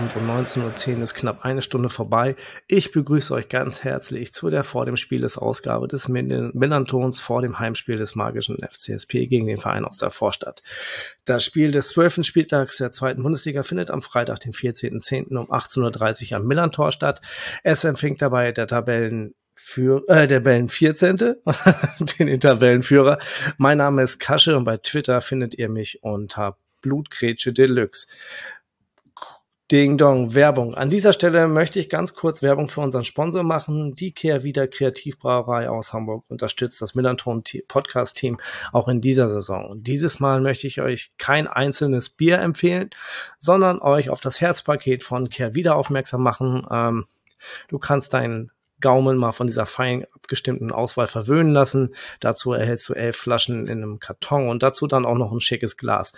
Dienstagabend um 19.10 Uhr, ist knapp eine Stunde vorbei. Ich begrüße euch ganz herzlich zu der vor dem Spiel des Ausgabe des Millantons vor dem Heimspiel des magischen FCSP gegen den Verein aus der Vorstadt. Das Spiel des 12. Spieltags der zweiten Bundesliga findet am Freitag, den 14.10. um 18.30 Uhr am Millantor statt. Es empfängt dabei der Tabellen für äh, der Tabellen 14. den Tabellenführer. Mein Name ist Kasche und bei Twitter findet ihr mich unter Blutgrätsche Deluxe. Ding Dong, Werbung. An dieser Stelle möchte ich ganz kurz Werbung für unseren Sponsor machen. Die Kehrwieder Kreativbrauerei aus Hamburg unterstützt das Millanton Podcast Team auch in dieser Saison. Dieses Mal möchte ich euch kein einzelnes Bier empfehlen, sondern euch auf das Herzpaket von Kehrwieder aufmerksam machen. Ähm, du kannst deinen Gaumen mal von dieser fein abgestimmten Auswahl verwöhnen lassen. Dazu erhältst du elf Flaschen in einem Karton und dazu dann auch noch ein schickes Glas.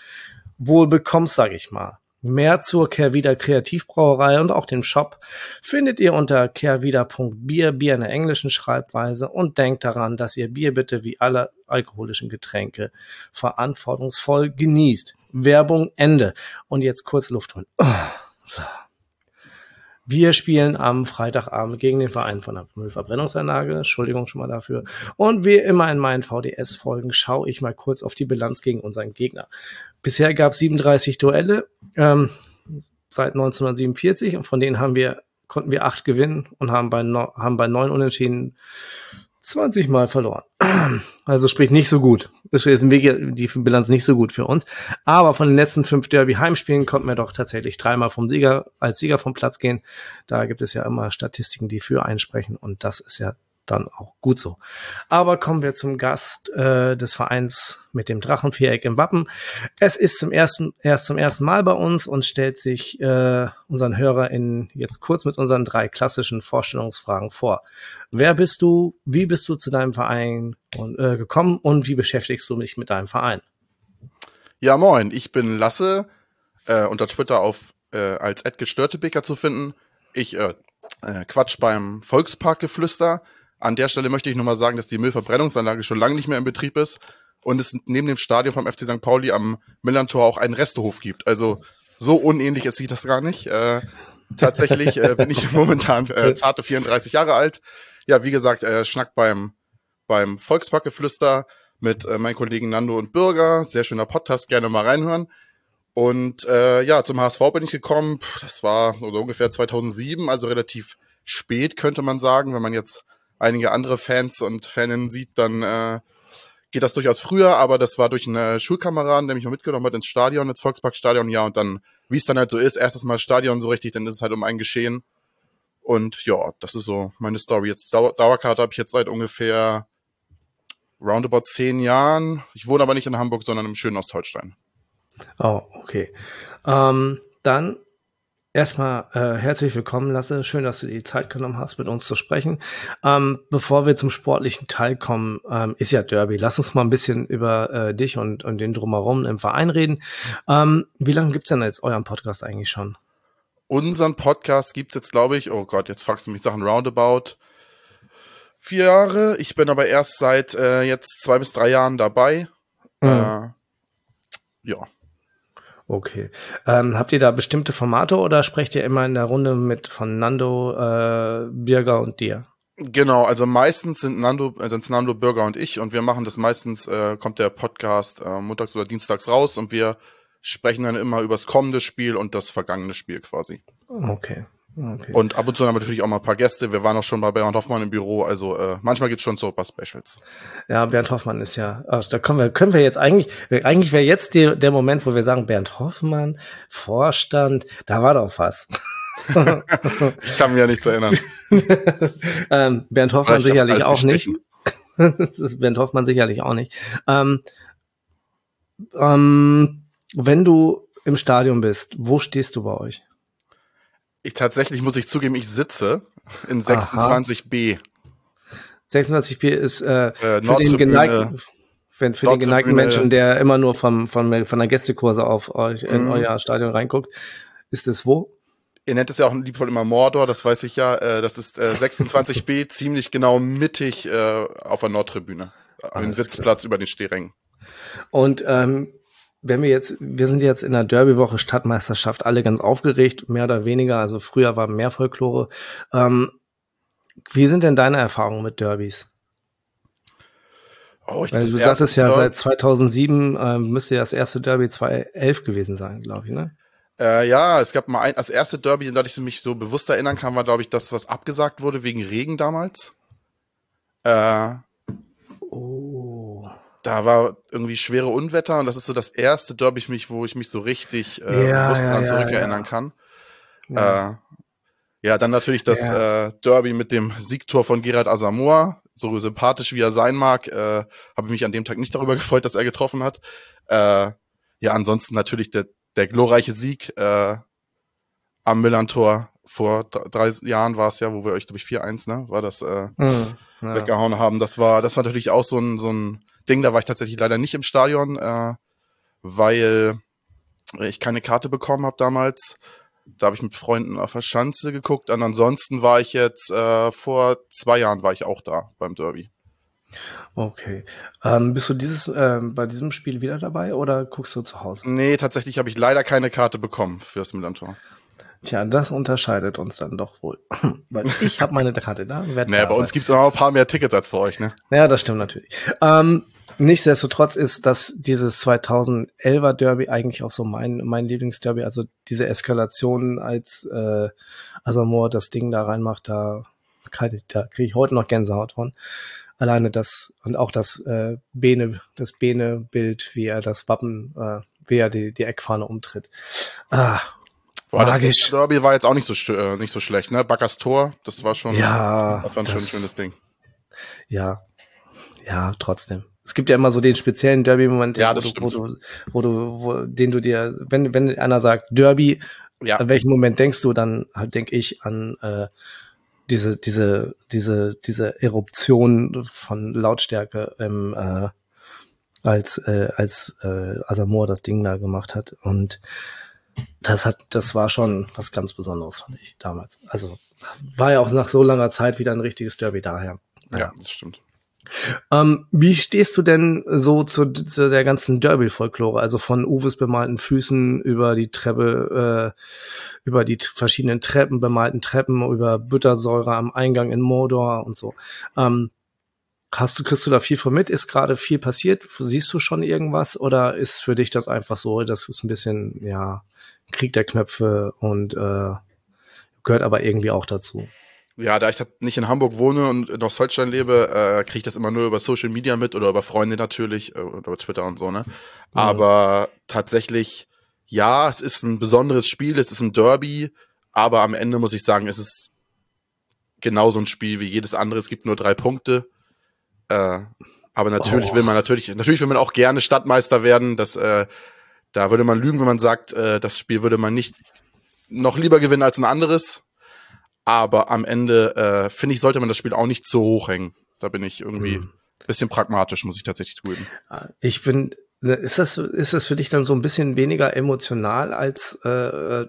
Wohl bekommst, sag ich mal. Mehr zur Kehrwieder Kreativbrauerei und auch dem Shop findet ihr unter kehrwieder.bier, Bier in der englischen Schreibweise und denkt daran, dass ihr Bier bitte wie alle alkoholischen Getränke verantwortungsvoll genießt. Werbung Ende. Und jetzt kurz Luft holen. Oh, so. Wir spielen am Freitagabend gegen den Verein von der Müllverbrennungsanlage. Entschuldigung schon mal dafür. Und wie immer in meinen VDS-Folgen schaue ich mal kurz auf die Bilanz gegen unseren Gegner. Bisher gab es 37 Duelle ähm, seit 1947 und von denen haben wir konnten wir acht gewinnen und haben bei, no, haben bei neun Unentschieden 20 Mal verloren. Also sprich nicht so gut. Ist die Bilanz nicht so gut für uns. Aber von den letzten fünf Derby-Heimspielen konnten wir doch tatsächlich dreimal vom Sieger, als Sieger vom Platz gehen. Da gibt es ja immer Statistiken, die für einsprechen. Und das ist ja dann auch gut so. Aber kommen wir zum Gast äh, des Vereins mit dem Drachenviereck im Wappen. Es ist zum ersten, erst zum ersten Mal bei uns und stellt sich äh, unseren HörerInnen jetzt kurz mit unseren drei klassischen Vorstellungsfragen vor. Wer bist du? Wie bist du zu deinem Verein und, äh, gekommen und wie beschäftigst du dich mit deinem Verein? Ja, moin, ich bin Lasse, äh, unter Twitter auf äh, als Störtebeker zu finden. Ich äh, äh, quatsch beim Volksparkgeflüster an der Stelle möchte ich nur mal sagen, dass die Müllverbrennungsanlage schon lange nicht mehr in Betrieb ist und es neben dem Stadion vom FC St. Pauli am Millantor auch einen Restehof gibt. Also so unähnlich ist sich das gar nicht. Äh, tatsächlich äh, bin ich momentan äh, zarte 34 Jahre alt. Ja, wie gesagt, äh, Schnack beim, beim Volksparkgeflüster mit äh, meinen Kollegen Nando und Bürger. Sehr schöner Podcast, gerne mal reinhören. Und äh, ja, zum HSV bin ich gekommen. Puh, das war so ungefähr 2007, also relativ spät, könnte man sagen, wenn man jetzt einige andere Fans und Faninnen sieht, dann äh, geht das durchaus früher, aber das war durch einen äh, Schulkameraden, der mich mal mitgenommen hat ins Stadion, ins Volksparkstadion, ja, und dann, wie es dann halt so ist, erstes Mal Stadion so richtig, dann ist es halt um ein Geschehen. Und ja, das ist so meine Story. Jetzt Dauer Dauerkarte habe ich jetzt seit ungefähr roundabout zehn Jahren. Ich wohne aber nicht in Hamburg, sondern im schönen Ostholstein. Oh, okay. Ähm, dann Erstmal äh, herzlich willkommen, Lasse. Schön, dass du die Zeit genommen hast, mit uns zu sprechen. Ähm, bevor wir zum sportlichen Teil kommen, ähm, ist ja Derby. Lass uns mal ein bisschen über äh, dich und, und den Drumherum im Verein reden. Ähm, wie lange gibt's denn jetzt euren Podcast eigentlich schon? Unseren Podcast gibt's jetzt, glaube ich, oh Gott, jetzt fragst du mich Sachen roundabout. Vier Jahre. Ich bin aber erst seit äh, jetzt zwei bis drei Jahren dabei. Mhm. Äh, ja. Okay. Ähm, habt ihr da bestimmte Formate oder sprecht ihr immer in der Runde mit von Nando, äh, Birger und dir? Genau, also meistens sind Nando, äh, sind Nando, Birger und ich und wir machen das meistens, äh, kommt der Podcast äh, montags oder dienstags raus und wir sprechen dann immer über das kommende Spiel und das vergangene Spiel quasi. Okay. Okay. Und ab und zu haben wir natürlich auch mal ein paar Gäste. Wir waren auch schon bei Bernd Hoffmann im Büro. Also äh, manchmal gibt's schon so ein paar Specials. Ja, Bernd Hoffmann ist ja, also da können wir, können wir jetzt eigentlich, eigentlich wäre jetzt die, der Moment, wo wir sagen, Bernd Hoffmann, Vorstand, da war doch was. ich kann mich ja nicht erinnern. ähm, Bernd Hoffmann sicherlich auch nicht. Bernd Hoffmann sicherlich auch nicht. Ähm, ähm, wenn du im Stadion bist, wo stehst du bei euch? Ich tatsächlich muss ich zugeben, ich sitze in 26b. 26b ist äh, äh für den geneigten, für, für den geneigten Menschen, der immer nur vom, von, von der Gästekurse auf euch in mhm. euer Stadion reinguckt. Ist es wo? ihr nennt es ja auch liebvoll immer Mordor, das weiß ich ja. Äh, das ist äh, 26b, ziemlich genau mittig äh, auf der Nordtribüne. Am Sitzplatz klar. über den Stehrängen. Und ähm, wenn wir jetzt, wir sind jetzt in der Derby-Woche Stadtmeisterschaft, alle ganz aufgeregt, mehr oder weniger. Also früher war mehr Folklore. Ähm, wie sind denn deine Erfahrungen mit Derbys? Oh, ich Weil du sagst es ja Derby seit 2007 äh, müsste ja das erste Derby 2011 gewesen sein, glaube ich, ne? Äh, ja, es gab mal ein, das erste Derby, an das ich mich so bewusst erinnern kann, war, glaube ich, das, was abgesagt wurde wegen Regen damals. Äh, oh. Da war irgendwie schwere Unwetter und das ist so das erste Derby, mich, wo ich mich so richtig äh, ja, bewusst ja, zurückerinnern ja. kann. Ja. Äh, ja, dann natürlich das äh, Derby mit dem Siegtor von Gerard Asamoah. So sympathisch wie er sein mag, äh, habe ich mich an dem Tag nicht darüber gefreut, dass er getroffen hat. Äh, ja, ansonsten natürlich der der glorreiche Sieg äh, am Millantor vor drei Jahren war es ja, wo wir euch, glaube ich, 4-1, ne, war das, äh, mhm, ja. weggehauen haben. Das war, das war natürlich auch so ein, so ein Ding, da war ich tatsächlich leider nicht im Stadion, äh, weil ich keine Karte bekommen habe damals. Da habe ich mit Freunden auf der Schanze geguckt. Und ansonsten war ich jetzt, äh, vor zwei Jahren war ich auch da beim Derby. Okay. Ähm, bist du dieses, äh, bei diesem Spiel wieder dabei oder guckst du zu Hause? Nee, tatsächlich habe ich leider keine Karte bekommen fürs Millantor. Tja, das unterscheidet uns dann doch wohl. Weil ich habe meine Karte da. Naja, bei uns gibt es noch ein paar mehr Tickets als für euch, ne? Ja, das stimmt natürlich. Ähm, nichtsdestotrotz ist das dieses 2011er Derby eigentlich auch so mein, mein Lieblingsderby. Also diese Eskalation, als äh, Asamoah das Ding da reinmacht, da, da kriege ich heute noch Gänsehaut von alleine das und auch das äh, Bene, das Bene-Bild, wie er das Wappen, äh, wie er die, die Eckfahne umtritt. Ah, war magisch. Das Derby war jetzt auch nicht so äh, nicht so schlecht, ne? Backers Tor, das war schon, ja, das war ein das, schönes Ding. Ja, ja, trotzdem. Es gibt ja immer so den speziellen Derby-Moment, ja, wo, du, wo, du, wo du, wo, den du dir, wenn, wenn einer sagt Derby, ja. an welchen Moment denkst du, dann halt denke ich an äh, diese, diese, diese, diese Eruption von Lautstärke im, äh, als, äh, als äh, Asamoah das Ding da gemacht hat. Und das hat, das war schon was ganz Besonderes, fand ich damals. Also war ja auch nach so langer Zeit wieder ein richtiges Derby daher. Ja, ja das stimmt. Ähm, wie stehst du denn so zu, zu der ganzen Derby-Folklore? Also von Uwes bemalten Füßen über die Treppe, äh, über die verschiedenen Treppen, bemalten Treppen, über Büttersäure am Eingang in Mordor und so. Ähm, hast du, kriegst du da viel von mit? Ist gerade viel passiert? Siehst du schon irgendwas? Oder ist für dich das einfach so, das ist ein bisschen, ja, Krieg der Knöpfe und äh, gehört aber irgendwie auch dazu? Ja, da ich nicht in Hamburg wohne und in Ostholstein lebe, äh, kriege ich das immer nur über Social Media mit oder über Freunde natürlich, äh, oder über Twitter und so, ne? Mhm. Aber tatsächlich, ja, es ist ein besonderes Spiel, es ist ein Derby, aber am Ende muss ich sagen, es ist genauso ein Spiel wie jedes andere. Es gibt nur drei Punkte. Äh, aber natürlich oh. will man natürlich, natürlich will man auch gerne Stadtmeister werden. Das, äh, da würde man lügen, wenn man sagt, äh, das Spiel würde man nicht noch lieber gewinnen als ein anderes. Aber am Ende, äh, finde ich, sollte man das Spiel auch nicht zu hoch hängen. Da bin ich irgendwie mhm. bisschen pragmatisch, muss ich tatsächlich zugeben. Ich bin, ist das, ist das für dich dann so ein bisschen weniger emotional als, äh,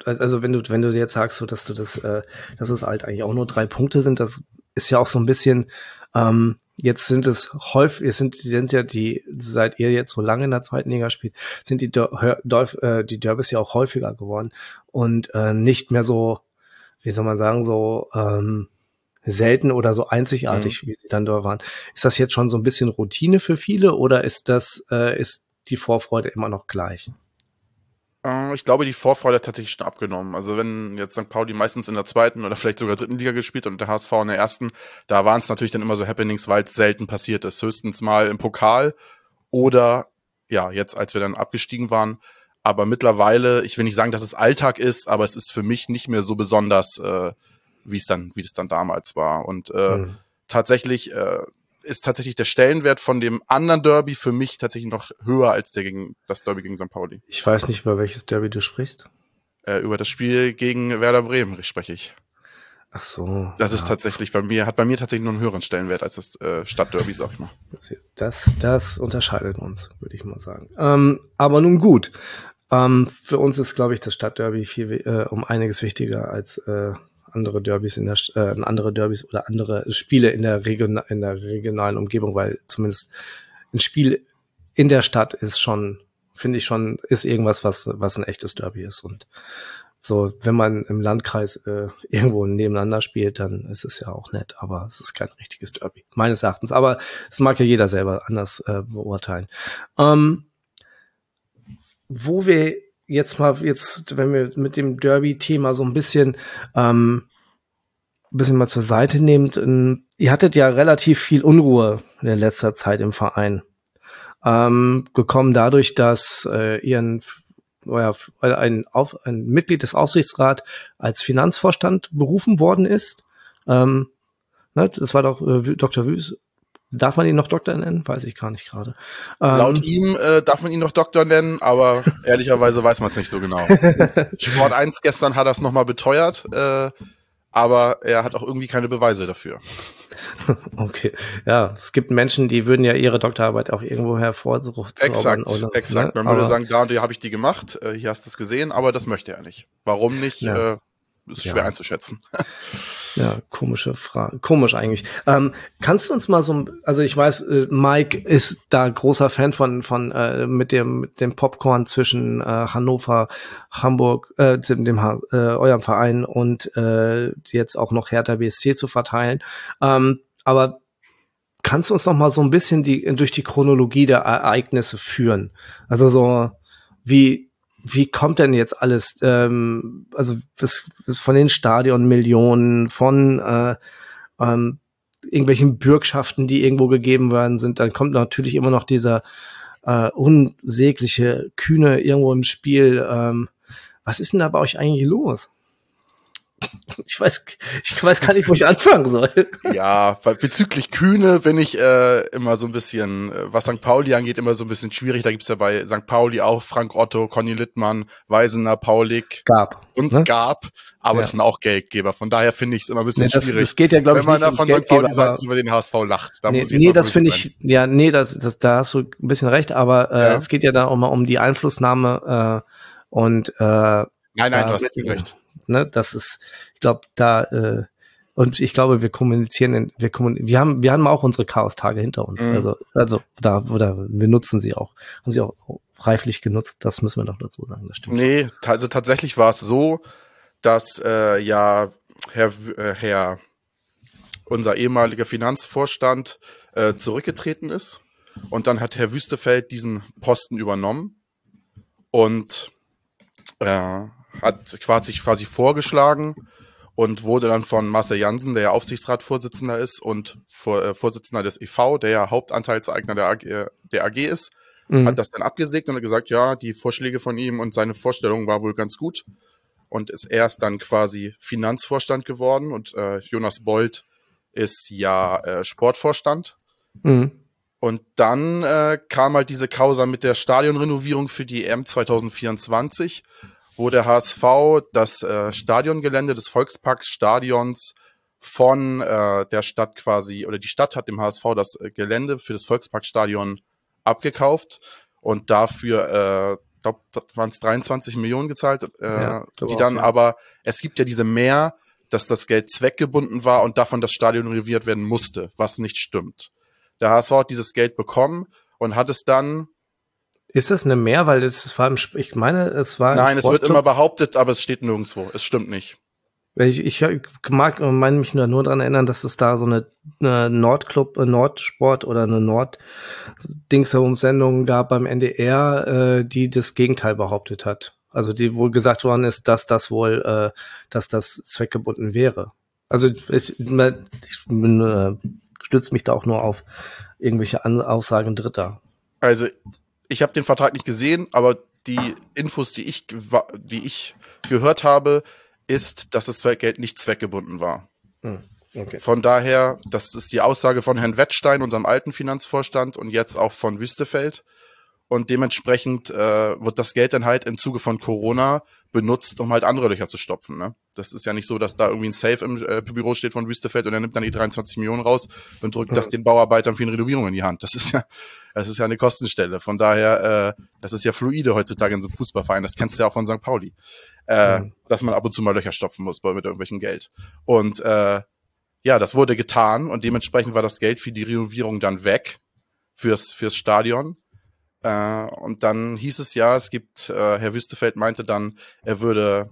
also wenn du, wenn du jetzt sagst, so, dass du das, äh, dass es halt eigentlich auch nur drei Punkte sind, das ist ja auch so ein bisschen, ähm, Jetzt sind es häufig, es sind, sind ja die, seit ihr jetzt so lange in der zweiten Liga spielt, sind die, Dör, äh, die Derbys ja auch häufiger geworden und äh, nicht mehr so wie soll man sagen, so ähm, selten oder so einzigartig, mhm. wie sie dann da waren. Ist das jetzt schon so ein bisschen Routine für viele oder ist das, äh, ist die Vorfreude immer noch gleich? Äh, ich glaube, die Vorfreude hat tatsächlich schon abgenommen. Also wenn jetzt St. Pauli meistens in der zweiten oder vielleicht sogar dritten Liga gespielt und der HSV in der ersten, da waren es natürlich dann immer so Happenings, weil es selten passiert ist. Höchstens mal im Pokal oder ja, jetzt als wir dann abgestiegen waren, aber mittlerweile, ich will nicht sagen, dass es Alltag ist, aber es ist für mich nicht mehr so besonders, äh, wie es dann, wie es dann damals war. Und äh, mhm. tatsächlich äh, ist tatsächlich der Stellenwert von dem anderen Derby für mich tatsächlich noch höher als der gegen das Derby gegen St. Pauli. Ich weiß nicht, über welches Derby du sprichst. Äh, über das Spiel gegen Werder Bremen spreche ich. Ach so. Das ja. ist tatsächlich bei mir, hat bei mir tatsächlich nur einen höheren Stellenwert als das äh, Stadtderby, sag ich mal. Das, das unterscheidet uns, würde ich mal sagen. Ähm, aber nun gut. Ähm, für uns ist, glaube ich, das Stadtderby viel äh, um einiges wichtiger als äh, andere Derbys in der äh, andere Derbys oder andere Spiele in der Region in der regionalen Umgebung, weil zumindest ein Spiel in der Stadt ist schon, finde ich schon, ist irgendwas, was was ein echtes Derby ist und so, wenn man im Landkreis äh, irgendwo nebeneinander spielt, dann ist es ja auch nett, aber es ist kein richtiges Derby, meines Erachtens. Aber es mag ja jeder selber anders äh, beurteilen. Ähm, wo wir jetzt mal, jetzt, wenn wir mit dem Derby-Thema so ein bisschen, ähm, ein bisschen mal zur Seite nehmt, ihr hattet ja relativ viel Unruhe in letzter Zeit im Verein. Ähm, gekommen dadurch, dass äh, ihr ein, euer, ein, Auf, ein Mitglied des Aufsichtsrats als Finanzvorstand berufen worden ist. Ähm, ne, das war doch äh, Dr. Wüst, Darf man ihn noch Doktor nennen? Weiß ich gar nicht gerade. Ähm, Laut ihm äh, darf man ihn noch Doktor nennen, aber ehrlicherweise weiß man es nicht so genau. Sport 1 gestern hat das nochmal beteuert, äh, aber er hat auch irgendwie keine Beweise dafür. Okay, ja, es gibt Menschen, die würden ja ihre Doktorarbeit auch irgendwo hervorzaubern. Exakt, oder, exakt. Ne? Man würde sagen, da hier habe ich die gemacht, äh, hier hast du es gesehen, aber das möchte er nicht. Warum nicht? Ja. Äh, ist schwer ja. einzuschätzen. Ja, komische Frage. Komisch eigentlich. Ähm, kannst du uns mal so, also ich weiß, äh, Mike ist da großer Fan von, von äh, mit dem mit dem Popcorn zwischen äh, Hannover, Hamburg, äh, dem, äh, eurem Verein und äh, jetzt auch noch Hertha BSC zu verteilen. Ähm, aber kannst du uns noch mal so ein bisschen die durch die Chronologie der Ereignisse führen? Also so wie wie kommt denn jetzt alles, ähm, also was, was von den Stadionmillionen, von äh, ähm, irgendwelchen Bürgschaften, die irgendwo gegeben worden sind, dann kommt natürlich immer noch dieser äh, unsägliche Kühne irgendwo im Spiel. Ähm, was ist denn da bei euch eigentlich los? ich weiß, ich weiß gar nicht, wo ich anfangen soll. Ja, bezüglich Kühne bin ich äh, immer so ein bisschen, äh, was St. Pauli angeht, immer so ein bisschen schwierig. Da gibt's ja bei St. Pauli auch Frank Otto, Conny Littmann, Weisener, Paulik. Gab. Uns ne? gab, aber ja. das sind auch Geldgeber. Von daher finde ich es immer ein bisschen nee, das, schwierig. Das geht ja, glaube ich, Wenn man da von St. Pauli sagt, über den HSV lacht. Da nee, muss ich nee das finde ich, ja, nee, das, das, da hast du ein bisschen recht, aber äh, ja. es geht ja da auch mal um die Einflussnahme äh, und äh, Nein, nein, du hast recht ne, das ist, ich glaube, da äh, und ich glaube, wir kommunizieren, in, wir kommunizieren, wir haben, wir haben auch unsere Chaos-Tage hinter uns. Mhm. Also, also da, oder wir nutzen sie auch, haben sie auch reiflich genutzt. Das müssen wir noch dazu sagen. Das stimmt. Nee, also tatsächlich war es so, dass äh, ja Herr, äh, Herr unser ehemaliger Finanzvorstand äh, zurückgetreten ist und dann hat Herr Wüstefeld diesen Posten übernommen und äh, hat quasi, quasi vorgeschlagen und wurde dann von Marcel Jansen, der ja Aufsichtsratsvorsitzender ist und Vor, äh, Vorsitzender des EV, der ja Hauptanteilseigner der AG, äh, der AG ist, mhm. hat das dann abgesegnet und gesagt, ja, die Vorschläge von ihm und seine Vorstellung war wohl ganz gut und ist erst dann quasi Finanzvorstand geworden und äh, Jonas Bold ist ja äh, Sportvorstand. Mhm. Und dann äh, kam halt diese Causa mit der Stadionrenovierung für die EM 2024 wo der HSV das äh, Stadiongelände des Volksparks Stadions von äh, der Stadt quasi, oder die Stadt hat dem HSV das äh, Gelände für das Volksparkstadion abgekauft und dafür, äh, glaube, waren es 23 Millionen gezahlt, äh, ja, die dann auch, ja. aber, es gibt ja diese Mehr, dass das Geld zweckgebunden war und davon das Stadion renoviert werden musste, was nicht stimmt. Der HSV hat dieses Geld bekommen und hat es dann ist das eine Mehr? Weil es war im, ich meine, es war. Nein, es wird immer behauptet, aber es steht nirgendwo. Es stimmt nicht. Ich, ich mag, meine mich nur, nur daran erinnern, dass es da so eine, eine Nordclub, eine Nordsport oder eine Nord-Dings-Sendung gab beim NDR, äh, die das Gegenteil behauptet hat. Also die wohl gesagt worden ist, dass das wohl, äh, dass das zweckgebunden wäre. Also ich, ich bin, äh, stütze mich da auch nur auf irgendwelche Aussagen Dritter. Also ich habe den Vertrag nicht gesehen, aber die Infos, die ich, die ich gehört habe, ist, dass das Geld nicht zweckgebunden war. Hm, okay. Von daher, das ist die Aussage von Herrn Wettstein, unserem alten Finanzvorstand, und jetzt auch von Wüstefeld. Und dementsprechend äh, wird das Geld dann halt im Zuge von Corona benutzt, um halt andere Löcher zu stopfen. Ne? Das ist ja nicht so, dass da irgendwie ein Safe im äh, Büro steht von Wüstefeld und er nimmt dann die 23 Millionen raus und drückt ja. das den Bauarbeitern für eine Renovierung in die Hand. Das ist ja, das ist ja eine Kostenstelle. Von daher, äh, das ist ja fluide heutzutage in so einem Fußballverein. Das kennst du ja auch von St. Pauli. Äh, mhm. Dass man ab und zu mal Löcher stopfen muss mit irgendwelchem Geld. Und äh, ja, das wurde getan und dementsprechend war das Geld für die Renovierung dann weg fürs, fürs Stadion. Äh, und dann hieß es ja, es gibt, äh, Herr Wüstefeld meinte dann, er würde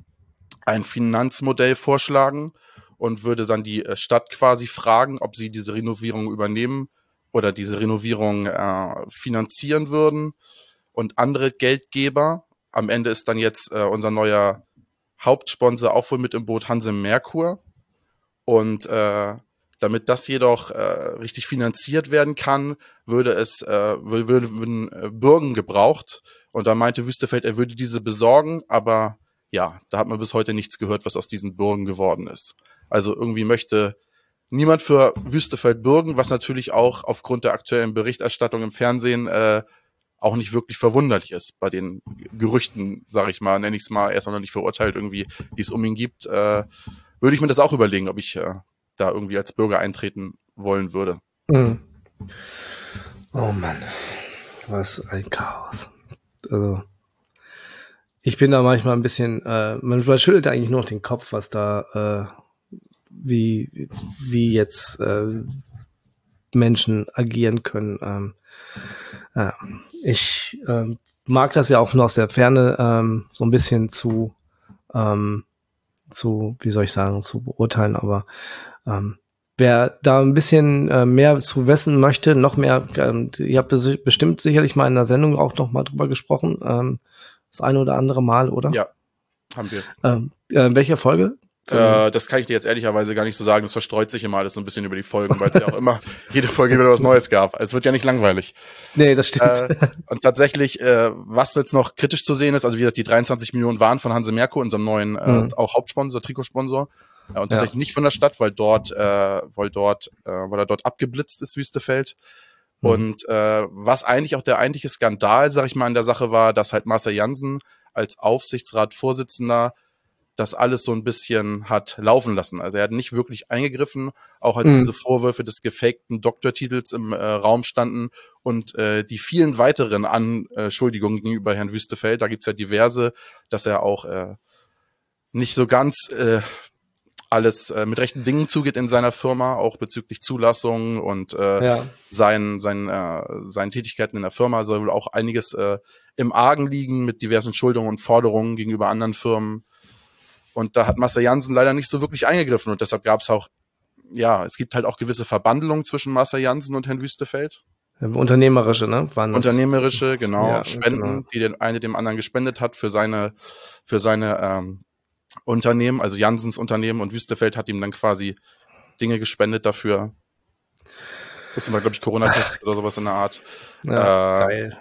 ein Finanzmodell vorschlagen und würde dann die äh, Stadt quasi fragen, ob sie diese Renovierung übernehmen oder diese Renovierung äh, finanzieren würden und andere Geldgeber. Am Ende ist dann jetzt äh, unser neuer Hauptsponsor auch wohl mit im Boot, Hanse Merkur. Und äh, damit das jedoch äh, richtig finanziert werden kann, würde es äh, würde, würden äh, Bürgen gebraucht. Und da meinte Wüstefeld, er würde diese besorgen, aber ja, da hat man bis heute nichts gehört, was aus diesen Bürgen geworden ist. Also irgendwie möchte niemand für Wüstefeld bürgen, was natürlich auch aufgrund der aktuellen Berichterstattung im Fernsehen äh, auch nicht wirklich verwunderlich ist bei den Gerüchten, sage ich mal, nenne ich es mal, er ist noch nicht verurteilt irgendwie, die es um ihn gibt, äh, würde ich mir das auch überlegen, ob ich äh, da irgendwie als Bürger eintreten wollen würde. Mhm. Oh Mann, was ein Chaos. Also, ich bin da manchmal ein bisschen, äh, man, man schüttelt eigentlich nur noch den Kopf, was da, äh, wie, wie jetzt äh, Menschen agieren können. Ähm, äh, ich äh, mag das ja auch nur aus der Ferne ähm, so ein bisschen zu, ähm, zu, wie soll ich sagen, zu beurteilen, aber ähm, wer da ein bisschen äh, mehr zu wissen möchte, noch mehr, ähm, ihr habt bestimmt sicherlich mal in der Sendung auch noch mal drüber gesprochen, ähm, das eine oder andere Mal, oder? Ja, haben wir. Ähm, äh, welche Folge? Äh, das kann ich dir jetzt ehrlicherweise gar nicht so sagen. Das verstreut sich immer alles so ein bisschen über die Folgen, weil es ja auch immer jede Folge wieder was Neues gab. Es wird ja nicht langweilig. Nee, das stimmt. Äh, und tatsächlich, äh, was jetzt noch kritisch zu sehen ist, also wie gesagt, die 23 Millionen waren von Hanse Merkur, unserem neuen äh, mhm. auch Hauptsponsor, Trikotsponsor. Äh, und tatsächlich ja. nicht von der Stadt, weil dort, äh, weil dort, weil er dort abgeblitzt ist, Wüstefeld. Mhm. Und was eigentlich auch der eigentliche Skandal, sag ich mal, in der Sache war, dass halt Marcel Jansen als Aufsichtsratsvorsitzender das alles so ein bisschen hat laufen lassen. Also er hat nicht wirklich eingegriffen, auch als mhm. diese Vorwürfe des gefakten Doktortitels im äh, Raum standen und äh, die vielen weiteren Anschuldigungen gegenüber Herrn Wüstefeld. Da gibt's ja diverse, dass er auch äh, nicht so ganz äh, alles äh, mit rechten Dingen zugeht in seiner Firma, auch bezüglich Zulassung und äh, ja. seinen, seinen, äh, seinen Tätigkeiten in der Firma soll wohl auch einiges äh, im Argen liegen mit diversen Schuldungen und Forderungen gegenüber anderen Firmen. Und da hat Marcel Jansen leider nicht so wirklich eingegriffen und deshalb gab es auch, ja, es gibt halt auch gewisse Verbandelungen zwischen Marcel Jansen und Herrn Wüstefeld. Unternehmerische, ne? Waren Unternehmerische, genau, ja, Spenden, genau. die der eine dem anderen gespendet hat für seine, für seine ähm, Unternehmen, also Jansens Unternehmen und Wüstefeld hat ihm dann quasi Dinge gespendet dafür. Das ist immer, glaube ich, Corona-Test oder sowas in der Art. Ja, äh, geil.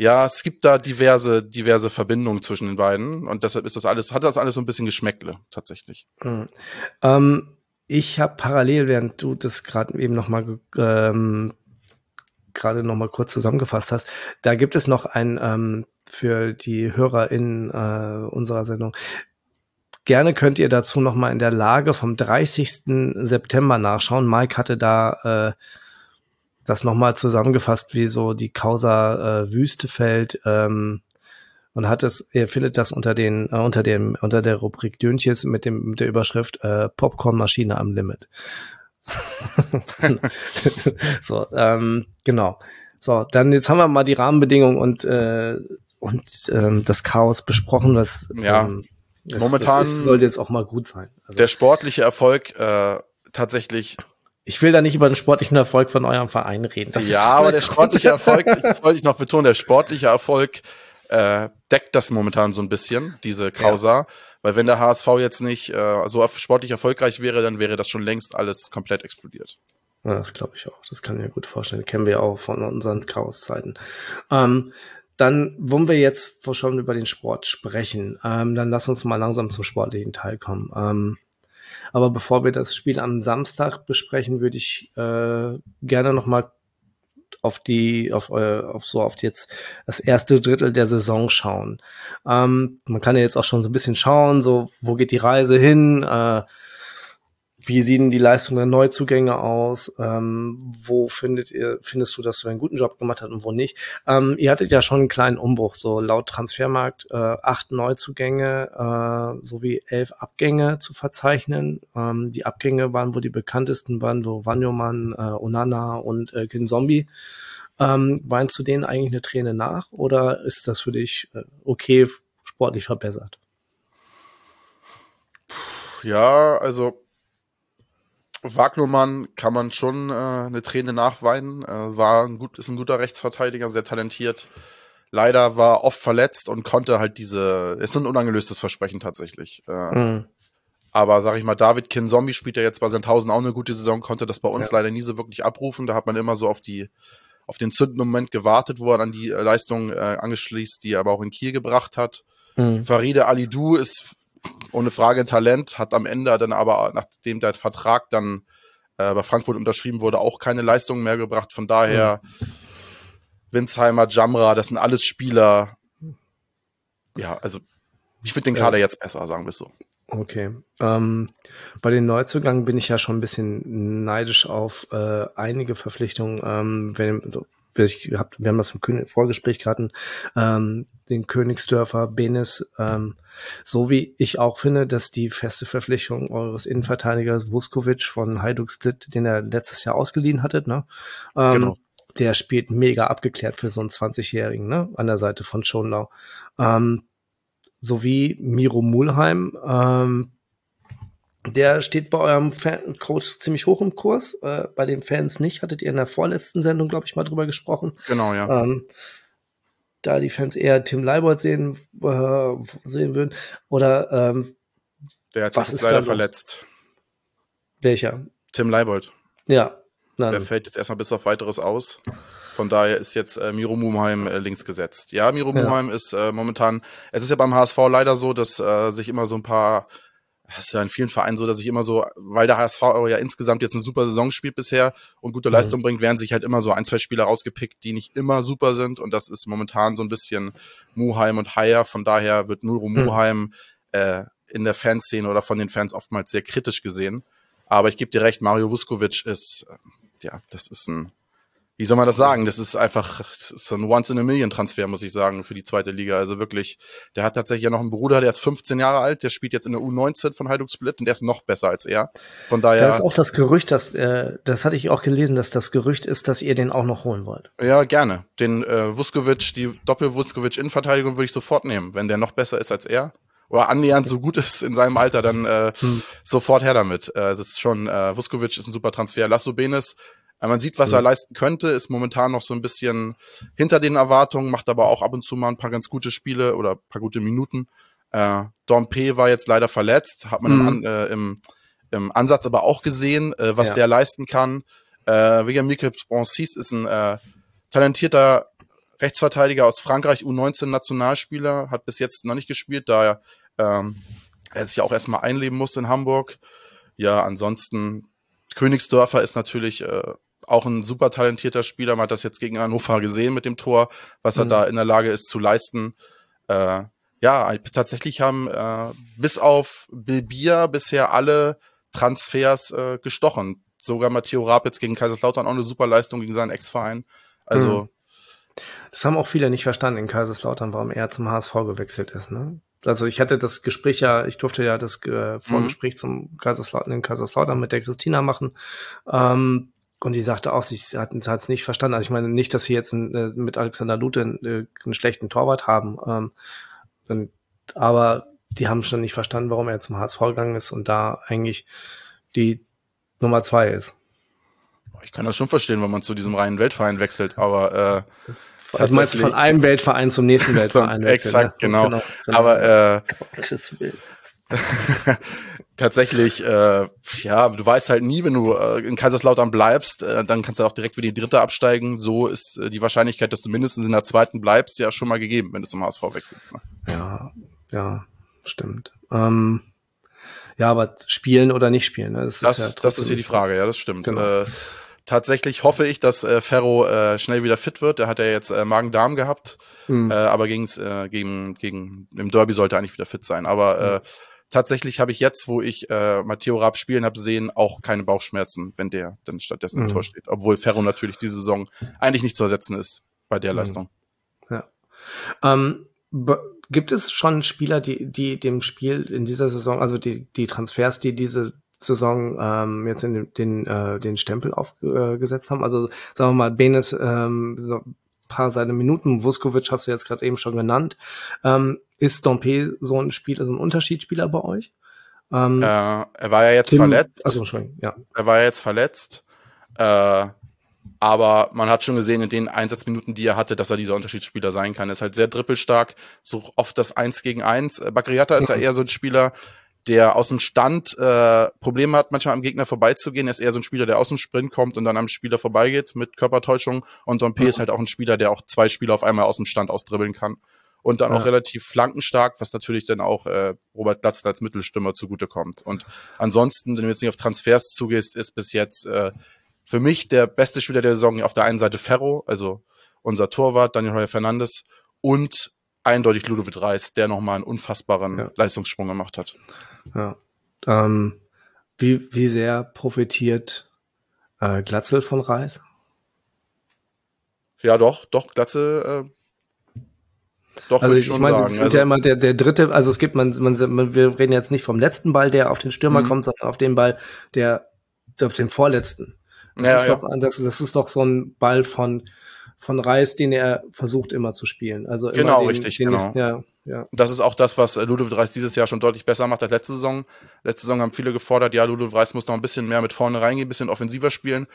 Ja, es gibt da diverse, diverse Verbindungen zwischen den beiden und deshalb ist das alles, hat das alles so ein bisschen Geschmäckle, tatsächlich. Mhm. Ähm, ich habe parallel, während du das gerade eben noch mal ähm, gerade noch mal kurz zusammengefasst hast, da gibt es noch ein ähm, für die Hörer in äh, unserer Sendung Gerne könnt ihr dazu noch mal in der Lage vom 30. September nachschauen. Mike hatte da äh, das noch mal zusammengefasst, wie so die Causa äh, Wüstefeld ähm, und hat es, ihr findet das unter den äh, unter dem unter der Rubrik Döntjes mit dem mit der Überschrift äh, Popcornmaschine am Limit. so, ähm, genau. So, dann jetzt haben wir mal die Rahmenbedingungen und äh, und ähm, das Chaos besprochen, was ja. ähm, das, Momentan das ist, sollte jetzt auch mal gut sein. Also, der sportliche Erfolg äh, tatsächlich. Ich will da nicht über den sportlichen Erfolg von eurem Verein reden. Das ja, aber der sportliche Erfolg, das wollte ich noch betonen, der sportliche Erfolg äh, deckt das momentan so ein bisschen, diese Causa. Ja. Weil wenn der HSV jetzt nicht äh, so sportlich erfolgreich wäre, dann wäre das schon längst alles komplett explodiert. Ja, das glaube ich auch. Das kann ich mir gut vorstellen. Kennen wir auch von unseren Chaoszeiten. Ähm, dann wollen wir jetzt schon über den Sport sprechen. Ähm, dann lass uns mal langsam zum sportlichen Teil kommen. Ähm, aber bevor wir das Spiel am Samstag besprechen, würde ich äh, gerne noch mal auf die, auf, äh, auf so auf jetzt das erste Drittel der Saison schauen. Ähm, man kann ja jetzt auch schon so ein bisschen schauen, so wo geht die Reise hin, äh, wie sehen die Leistungen der Neuzugänge aus? Ähm, wo findet ihr, findest du, dass du einen guten Job gemacht hast und wo nicht? Ähm, ihr hattet ja schon einen kleinen Umbruch, so laut Transfermarkt äh, acht Neuzugänge äh, sowie elf Abgänge zu verzeichnen. Ähm, die Abgänge waren wohl die bekanntesten, waren wo Wanyoman, äh, Onana und äh, Kinzombie. Ähm, weinst du denen eigentlich eine Träne nach oder ist das für dich äh, okay sportlich verbessert? Ja, also Wagnermann kann man schon äh, eine Träne nachweinen. Äh, war ein gut, ist ein guter Rechtsverteidiger, sehr talentiert. Leider war oft verletzt und konnte halt diese. Ist ein unangelöstes Versprechen tatsächlich. Äh, mhm. Aber sag ich mal, David Kinzombie spielt ja jetzt bei Sandhausen auch eine gute Saison, konnte das bei uns ja. leider nie so wirklich abrufen. Da hat man immer so auf die auf den zündenden Moment gewartet, wo er dann die äh, Leistung äh, angeschließt, die er aber auch in Kiel gebracht hat. Mhm. Faride Alidou ist ohne Frage Talent, hat am Ende dann aber, nachdem der Vertrag dann äh, bei Frankfurt unterschrieben wurde, auch keine Leistung mehr gebracht. Von daher, mhm. Winsheimer, Jamra, das sind alles Spieler. Ja, also ich finde den Kader ja. jetzt besser, sagen wir es so. Okay. Ähm, bei den Neuzugängen bin ich ja schon ein bisschen neidisch auf äh, einige Verpflichtungen. Ähm, wenn, ich hab, wir haben das im Vorgespräch gerade, ähm, den Königsdörfer, Benes, ähm, so wie ich auch finde, dass die feste Verpflichtung eures Innenverteidigers Vuskovic von Hajduk Split, den er letztes Jahr ausgeliehen hattet, ne? Ähm, genau. Der spielt mega abgeklärt für so einen 20-Jährigen, ne? An der Seite von Schonlau. Ähm, sowie Miro Mulheim, ähm, der steht bei eurem Fan Coach ziemlich hoch im Kurs, äh, bei den Fans nicht. Hattet ihr in der vorletzten Sendung, glaube ich, mal drüber gesprochen. Genau, ja. Ähm, da die Fans eher Tim Leibold sehen, äh, sehen würden. Oder ähm, der hat sich leider verletzt. Welcher? Tim Leibold. Ja. Dann. Der fällt jetzt erstmal bis auf weiteres aus. Von daher ist jetzt äh, Miro Mumheim äh, links gesetzt. Ja, Miro ja. Mumheim ist äh, momentan, es ist ja beim HSV leider so, dass äh, sich immer so ein paar das ist ja in vielen Vereinen so, dass ich immer so, weil der HSV ja insgesamt jetzt eine super Saison spielt bisher und gute mhm. Leistung bringt, werden sich halt immer so ein, zwei Spieler rausgepickt, die nicht immer super sind. Und das ist momentan so ein bisschen Muheim und Haier. Von daher wird Nuro mhm. Muheim äh, in der Fanszene oder von den Fans oftmals sehr kritisch gesehen. Aber ich gebe dir recht, Mario Vuskovic ist, äh, ja, das ist ein wie soll man das sagen? Das ist einfach so ein Once-in-a-Million-Transfer, muss ich sagen, für die zweite Liga. Also wirklich, der hat tatsächlich ja noch einen Bruder, der ist 15 Jahre alt, der spielt jetzt in der U19 von Heiduk Split und der ist noch besser als er. Von daher. Da ist auch das Gerücht, dass, äh, das hatte ich auch gelesen, dass das Gerücht ist, dass ihr den auch noch holen wollt. Ja, gerne. Den äh, Vuskovic, die Doppel-Vuskovic-Innenverteidigung würde ich sofort nehmen, wenn der noch besser ist als er oder annähernd so gut ist in seinem Alter, dann äh, hm. sofort her damit. Äh, das ist schon, äh, Vuskovic ist ein super Transfer. Lasso Benes man sieht, was mhm. er leisten könnte, ist momentan noch so ein bisschen hinter den Erwartungen, macht aber auch ab und zu mal ein paar ganz gute Spiele oder ein paar gute Minuten. Äh, Dompe war jetzt leider verletzt, hat man mhm. im, äh, im, im, Ansatz aber auch gesehen, äh, was ja. der leisten kann. Äh, William Michael Broncis ist ein äh, talentierter Rechtsverteidiger aus Frankreich, U19-Nationalspieler, hat bis jetzt noch nicht gespielt, da ähm, er sich auch erstmal einleben musste in Hamburg. Ja, ansonsten Königsdörfer ist natürlich äh, auch ein super talentierter Spieler. Man hat das jetzt gegen Hannover gesehen mit dem Tor, was er mhm. da in der Lage ist zu leisten. Äh, ja, tatsächlich haben äh, bis auf Bilbia bisher alle Transfers äh, gestochen. Sogar Matteo Raab jetzt gegen Kaiserslautern auch eine super Leistung gegen seinen Ex-Verein. Also. Mhm. Das haben auch viele nicht verstanden in Kaiserslautern, warum er zum HSV gewechselt ist. Ne? Also ich hatte das Gespräch ja, ich durfte ja das äh, Vorgespräch mhm. zum Kaiserslautern, in Kaiserslautern mit der Christina machen. Ähm, und die sagte auch, sie hat es nicht verstanden. Also ich meine nicht, dass sie jetzt ein, äh, mit Alexander Lute einen, äh, einen schlechten Torwart haben. Ähm, und, aber die haben schon nicht verstanden, warum er zum HSV gegangen ist und da eigentlich die Nummer zwei ist. Ich kann das schon verstehen, wenn man zu diesem reinen Weltverein wechselt, aber äh, also meinst du von einem Weltverein zum nächsten Weltverein wechseln? Exakt, ne? genau. genau, genau. Aber äh, tatsächlich, äh, ja, du weißt halt nie, wenn du äh, in Kaiserslautern bleibst, äh, dann kannst du auch direkt wieder die dritte absteigen. So ist äh, die Wahrscheinlichkeit, dass du mindestens in der zweiten bleibst, ja schon mal gegeben, wenn du zum HSV wechselst. Ne? Ja, ja, stimmt. Ähm, ja, aber spielen oder nicht spielen, ne? das, das, ist, ja das ist hier die Frage, ja, das stimmt. Genau. Äh, tatsächlich hoffe ich, dass äh, Ferro äh, schnell wieder fit wird. Der hat ja jetzt äh, Magen-Darm gehabt, mhm. äh, aber gegen's, äh, gegen, gegen im Derby sollte er eigentlich wieder fit sein. Aber äh, tatsächlich habe ich jetzt, wo ich äh, Matteo Raab spielen habe sehen, auch keine Bauchschmerzen, wenn der dann stattdessen mhm. im Tor steht. Obwohl Ferro natürlich diese Saison eigentlich nicht zu ersetzen ist bei der mhm. Leistung. Ja. Ähm, gibt es schon Spieler, die, die dem Spiel in dieser Saison, also die, die Transfers, die diese Saison ähm, jetzt in den, den, äh, den Stempel aufgesetzt äh, haben? Also sagen wir mal, Benes ähm, so paar seine Minuten, Vuskovic hast du jetzt gerade eben schon genannt. Ähm, ist Dompe so ein Spieler, so ein Unterschiedsspieler bei euch? Ähm, äh, er war ja jetzt Tim, verletzt. Also, ja. Er war ja jetzt verletzt. Äh, aber man hat schon gesehen in den Einsatzminuten, die er hatte, dass er dieser Unterschiedsspieler sein kann. Er ist halt sehr drippelstark, so oft das Eins gegen Eins. Äh, Bagriata ist ja eher so ein Spieler, der aus dem Stand äh, Probleme hat, manchmal am Gegner vorbeizugehen. Er ist eher so ein Spieler, der aus dem Sprint kommt und dann am Spieler vorbeigeht mit Körpertäuschung. Und Dompe mhm. ist halt auch ein Spieler, der auch zwei Spieler auf einmal aus dem Stand ausdribbeln kann. Und dann ja. auch relativ flankenstark, was natürlich dann auch äh, Robert Platzl als Mittelstürmer zugutekommt. Und ansonsten, wenn du jetzt nicht auf Transfers zugehst, ist bis jetzt äh, für mich der beste Spieler der Saison auf der einen Seite Ferro, also unser Torwart, Daniel Heuer Fernandes, und eindeutig Ludovic Reis, der nochmal einen unfassbaren ja. Leistungssprung gemacht hat. Ja. Ähm, wie, wie sehr profitiert äh, Glatzel von Reis? Ja, doch, doch, Glatzel äh, doch, also ich, ich meine, das ist also, ja immer der, der dritte, also es gibt, man, man, wir reden jetzt nicht vom letzten Ball, der auf den Stürmer mhm. kommt, sondern auf den Ball, der, auf den vorletzten. Das, ja, ist ja. Doch, das, das ist doch so ein Ball von, von Reis, den er versucht immer zu spielen. Also genau, den, richtig, den genau. Ich, ja, ja. Das ist auch das, was Ludovic Reis dieses Jahr schon deutlich besser macht als letzte Saison. Letzte Saison haben viele gefordert, ja, Ludovic Reis muss noch ein bisschen mehr mit vorne reingehen, ein bisschen offensiver spielen.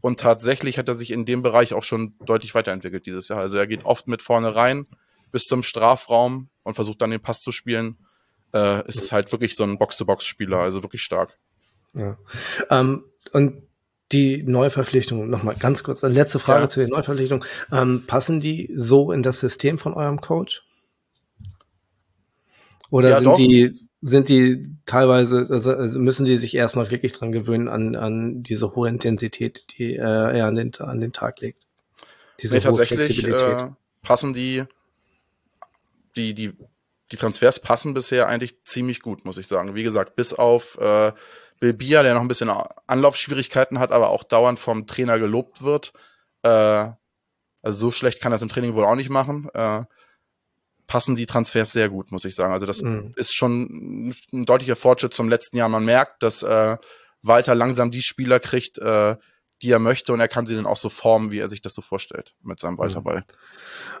Und tatsächlich hat er sich in dem Bereich auch schon deutlich weiterentwickelt dieses Jahr. Also er geht oft mit vorne rein bis zum Strafraum und versucht dann den Pass zu spielen. Äh, ist halt wirklich so ein Box-to-Box-Spieler, also wirklich stark. Ja. Ähm, und die Neuverpflichtung, nochmal ganz kurz, eine letzte Frage ja. zu den Neuverpflichtungen. Ähm, passen die so in das System von eurem Coach? Oder ja, sind doch. die sind die teilweise, also, also müssen die sich erstmal wirklich dran gewöhnen an, an diese hohe Intensität, die äh, er an den, an den Tag legt? Diese nee, tatsächlich äh, passen die, die, die, die Transfers passen bisher eigentlich ziemlich gut, muss ich sagen. Wie gesagt, bis auf äh, Bill Bier, der noch ein bisschen Anlaufschwierigkeiten hat, aber auch dauernd vom Trainer gelobt wird. Äh, also so schlecht kann das im Training wohl auch nicht machen. Äh, passen die Transfers sehr gut, muss ich sagen. Also das mhm. ist schon ein deutlicher Fortschritt zum letzten Jahr. Man merkt, dass äh, Walter langsam die Spieler kriegt, äh, die er möchte und er kann sie dann auch so formen, wie er sich das so vorstellt mit seinem Walter-Ball. Mhm.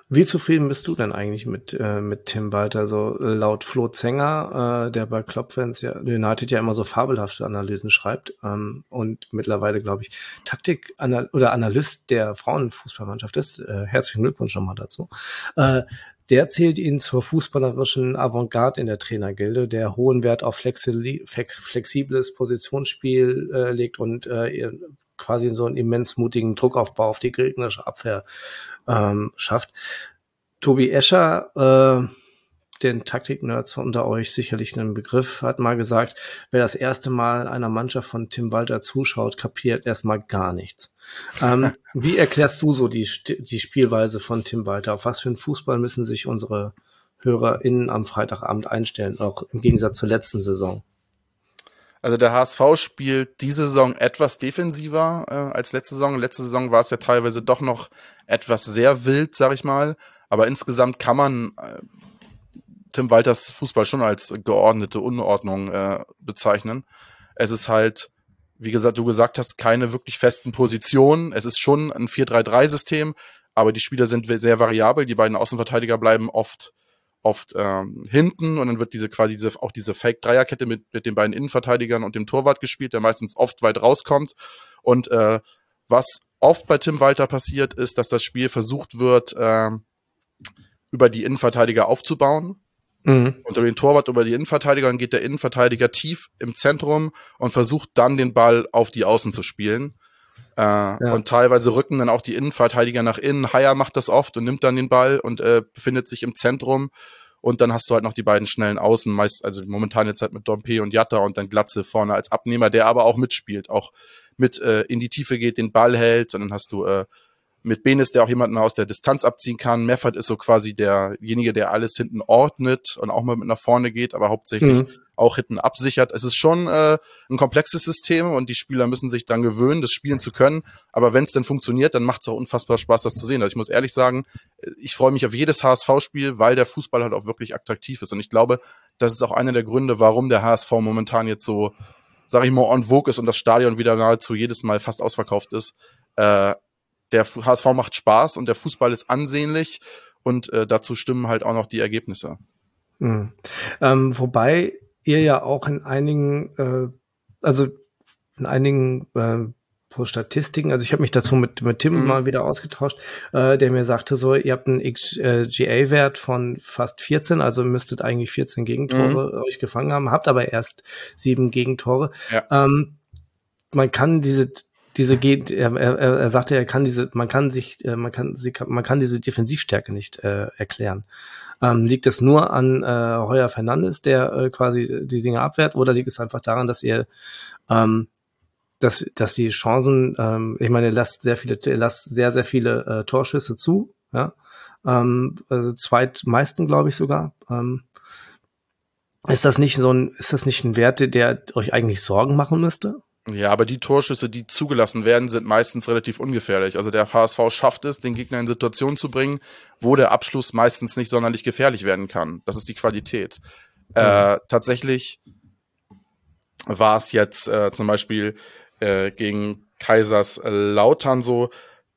Wie zufrieden bist du denn eigentlich mit, äh, mit Tim Walter? So äh, laut Flo Zenger, äh, der bei Clubfans ja United ja immer so fabelhafte Analysen schreibt ähm, und mittlerweile, glaube ich, Taktik -Anal oder Analyst der Frauenfußballmannschaft ist. Äh, herzlichen Glückwunsch nochmal dazu. Äh, der zählt ihn zur fußballerischen Avantgarde in der Trainergilde, der hohen Wert auf flexibles Positionsspiel äh, legt und äh, quasi so einen immens mutigen Druckaufbau auf die gegnerische Abwehr ähm, schafft. Tobi Escher, äh, den Taktik-Nerds unter euch sicherlich einen Begriff, hat mal gesagt, wer das erste Mal einer Mannschaft von Tim Walter zuschaut, kapiert erstmal gar nichts. Ähm, wie erklärst du so die, die Spielweise von Tim Walter? Auf was für einen Fußball müssen sich unsere HörerInnen am Freitagabend einstellen, auch im Gegensatz zur letzten Saison? Also der HSV spielt diese Saison etwas defensiver äh, als letzte Saison. Letzte Saison war es ja teilweise doch noch etwas sehr wild, sag ich mal. Aber insgesamt kann man äh, Tim Walters Fußball schon als geordnete Unordnung äh, bezeichnen. Es ist halt, wie gesagt, du gesagt hast, keine wirklich festen Positionen. Es ist schon ein 4-3-3-System, aber die Spieler sind sehr variabel. Die beiden Außenverteidiger bleiben oft oft ähm, hinten und dann wird diese quasi diese, auch diese Fake-Dreierkette mit, mit den beiden Innenverteidigern und dem Torwart gespielt, der meistens oft weit rauskommt. Und äh, was oft bei Tim Walter passiert, ist, dass das Spiel versucht wird, äh, über die Innenverteidiger aufzubauen. Mhm. Unter den Torwart über die Innenverteidiger, dann geht der Innenverteidiger tief im Zentrum und versucht dann den Ball auf die Außen zu spielen. Äh, ja. Und teilweise rücken dann auch die Innenverteidiger nach innen. Haier macht das oft und nimmt dann den Ball und äh, befindet sich im Zentrum. Und dann hast du halt noch die beiden schnellen Außen, meist, also momentan jetzt halt mit Dompe und Jatta und dann Glatze vorne als Abnehmer, der aber auch mitspielt, auch mit äh, in die Tiefe geht, den Ball hält. Und dann hast du äh, mit Benes, der auch jemanden aus der Distanz abziehen kann. Meffert ist so quasi derjenige, der alles hinten ordnet und auch mal mit nach vorne geht, aber hauptsächlich mhm. Auch hinten absichert. Es ist schon äh, ein komplexes System und die Spieler müssen sich dann gewöhnen, das spielen zu können. Aber wenn es denn funktioniert, dann macht es auch unfassbar Spaß, das zu sehen. Also ich muss ehrlich sagen, ich freue mich auf jedes HSV-Spiel, weil der Fußball halt auch wirklich attraktiv ist. Und ich glaube, das ist auch einer der Gründe, warum der HSV momentan jetzt so, sag ich mal, on vogue ist und das Stadion wieder nahezu jedes Mal fast ausverkauft ist. Äh, der HSV macht Spaß und der Fußball ist ansehnlich und äh, dazu stimmen halt auch noch die Ergebnisse. Mhm. Ähm, wobei ihr ja auch in einigen, äh, also in einigen äh, Statistiken, also ich habe mich dazu mit, mit Tim mhm. mal wieder ausgetauscht, äh, der mir sagte so, ihr habt einen XGA-Wert von fast 14, also müsstet eigentlich 14 Gegentore mhm. euch gefangen haben, habt aber erst sieben Gegentore. Ja. Ähm, man kann diese diese geht, er, er, er sagte, er kann diese, man kann sich, äh, man kann, sie, man kann diese Defensivstärke nicht äh, erklären. Ähm, liegt es nur an äh, Heuer Fernandes, der äh, quasi die Dinge abwehrt, oder liegt es einfach daran, dass ihr, ähm, dass, dass die Chancen, ähm, ich meine, ihr lasst sehr viele, ihr lasst sehr, sehr viele äh, Torschüsse zu, ja, ähm, also zweitmeisten, glaube ich sogar. Ähm, ist das nicht so ein, ist das nicht ein Wert, der euch eigentlich Sorgen machen müsste? Ja, aber die Torschüsse, die zugelassen werden, sind meistens relativ ungefährlich. Also der HSV schafft es, den Gegner in Situationen zu bringen, wo der Abschluss meistens nicht sonderlich gefährlich werden kann. Das ist die Qualität. Mhm. Äh, tatsächlich war es jetzt äh, zum Beispiel äh, gegen Kaisers Lautern so,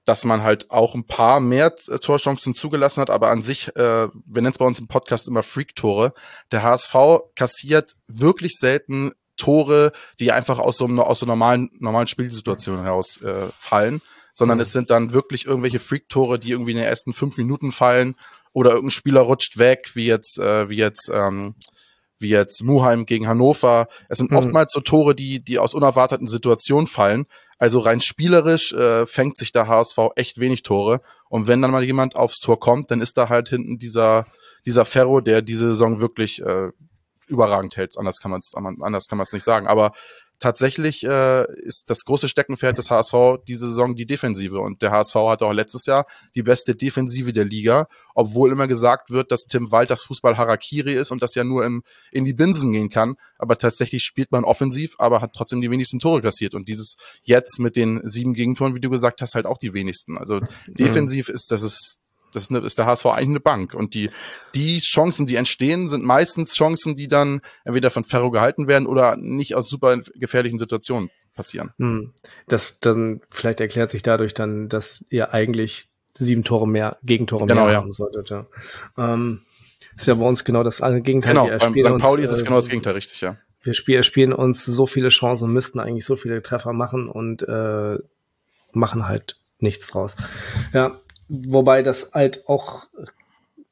dass man halt auch ein paar mehr äh, Torchancen zugelassen hat, aber an sich, äh, wir nennen es bei uns im Podcast immer Freak-Tore. Der HSV kassiert wirklich selten Tore, die einfach aus so, aus so normalen, normalen Spielsituationen heraus äh, fallen, sondern mhm. es sind dann wirklich irgendwelche Freak-Tore, die irgendwie in den ersten fünf Minuten fallen oder irgendein Spieler rutscht weg, wie jetzt, äh, wie jetzt, ähm, wie jetzt Muheim gegen Hannover. Es sind mhm. oftmals so Tore, die, die aus unerwarteten Situationen fallen. Also rein spielerisch äh, fängt sich der HSV echt wenig Tore. Und wenn dann mal jemand aufs Tor kommt, dann ist da halt hinten dieser, dieser Ferro, der diese Saison wirklich äh, überragend hält. Anders kann man es anders kann man es nicht sagen. Aber tatsächlich äh, ist das große Steckenpferd des HSV diese Saison die Defensive. Und der HSV hatte auch letztes Jahr die beste Defensive der Liga, obwohl immer gesagt wird, dass Tim Wald das Fußball Harakiri ist und das ja nur im, in die Binsen gehen kann. Aber tatsächlich spielt man offensiv, aber hat trotzdem die wenigsten Tore kassiert. Und dieses jetzt mit den sieben Gegentoren, wie du gesagt hast, halt auch die wenigsten. Also mhm. defensiv ist das ist das ist, eine, ist der HSV eigentlich eine Bank. Und die, die Chancen, die entstehen, sind meistens Chancen, die dann entweder von Ferro gehalten werden oder nicht aus super gefährlichen Situationen passieren. Hm. Das dann vielleicht erklärt sich dadurch dann, dass ihr eigentlich sieben Tore mehr, Gegentore genau, mehr ja. haben solltet. Ja. Ähm, ist ja bei uns genau das Gegenteil. Genau, beim St. Pauli uns, ist es genau das Gegenteil, richtig, ja. Wir spielen, spielen uns so viele Chancen und müssten eigentlich so viele Treffer machen und äh, machen halt nichts draus. Ja, Wobei das halt auch,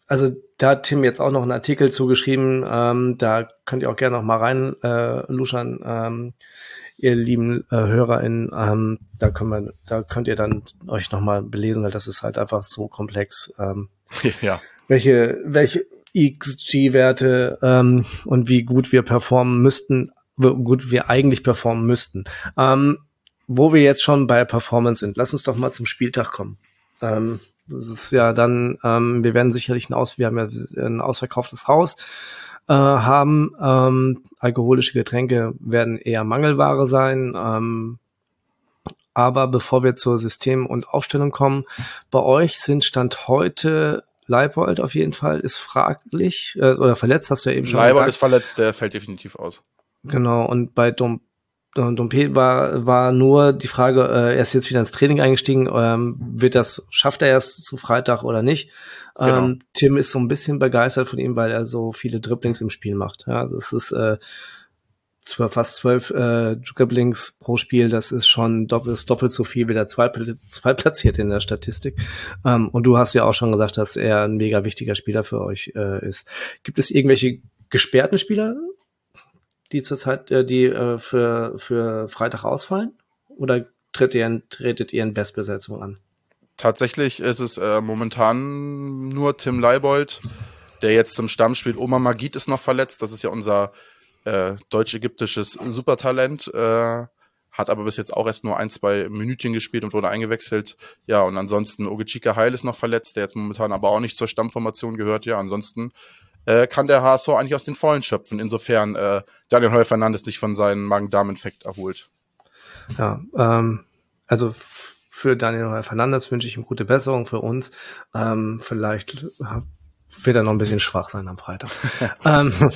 also da hat Tim jetzt auch noch einen Artikel zugeschrieben, ähm, da könnt ihr auch gerne noch mal rein äh, luschern, ähm, ihr lieben äh, HörerInnen, ähm, da können wir, da könnt ihr dann euch noch mal belesen, weil das ist halt einfach so komplex. Ähm, ja. Welche, welche XG-Werte ähm, und wie gut wir performen müssten, wie gut wir eigentlich performen müssten. Ähm, wo wir jetzt schon bei Performance sind, lass uns doch mal zum Spieltag kommen. Ähm, das ist ja dann, ähm, wir werden sicherlich ein Aus, wir haben ja ein ausverkauftes Haus, äh, haben. Ähm, alkoholische Getränke werden eher Mangelware sein. Ähm, aber bevor wir zur System- und Aufstellung kommen, bei euch sind Stand heute Leipold auf jeden Fall ist fraglich äh, oder verletzt, hast du ja eben schon Leipold ist verletzt, der fällt definitiv aus. Genau, und bei Dom Dompe war, war nur die Frage, äh, er ist jetzt wieder ins Training eingestiegen, ähm, wird das, schafft er erst zu Freitag oder nicht? Genau. Ähm, Tim ist so ein bisschen begeistert von ihm, weil er so viele Dribblings im Spiel macht. Ja, das ist äh, zwar fast zwölf äh, Dribblings pro Spiel, das ist schon doppelt, ist doppelt so viel wie der zweitplatzierte in der Statistik. Ähm, und du hast ja auch schon gesagt, dass er ein mega wichtiger Spieler für euch äh, ist. Gibt es irgendwelche gesperrten Spieler die zurzeit, äh, die äh, für, für Freitag ausfallen? Oder tretet ihr, in, tretet ihr in Bestbesetzung an? Tatsächlich ist es äh, momentan nur Tim Leibold, der jetzt zum Stamm spielt. Oma Magid ist noch verletzt. Das ist ja unser äh, deutsch-ägyptisches Supertalent. Äh, hat aber bis jetzt auch erst nur ein, zwei Minütchen gespielt und wurde eingewechselt. Ja, und ansonsten Ogechika Heil ist noch verletzt, der jetzt momentan aber auch nicht zur Stammformation gehört. Ja, ansonsten äh, kann der HSV eigentlich aus den Vollen schöpfen, insofern äh, Daniel Heuer Fernandes sich von seinem Magen-Darm-Infekt erholt. Ja, ähm, also für Daniel Fernandes wünsche ich ihm gute Besserung für uns. Ähm, vielleicht wird er noch ein bisschen schwach sein am Freitag. ähm,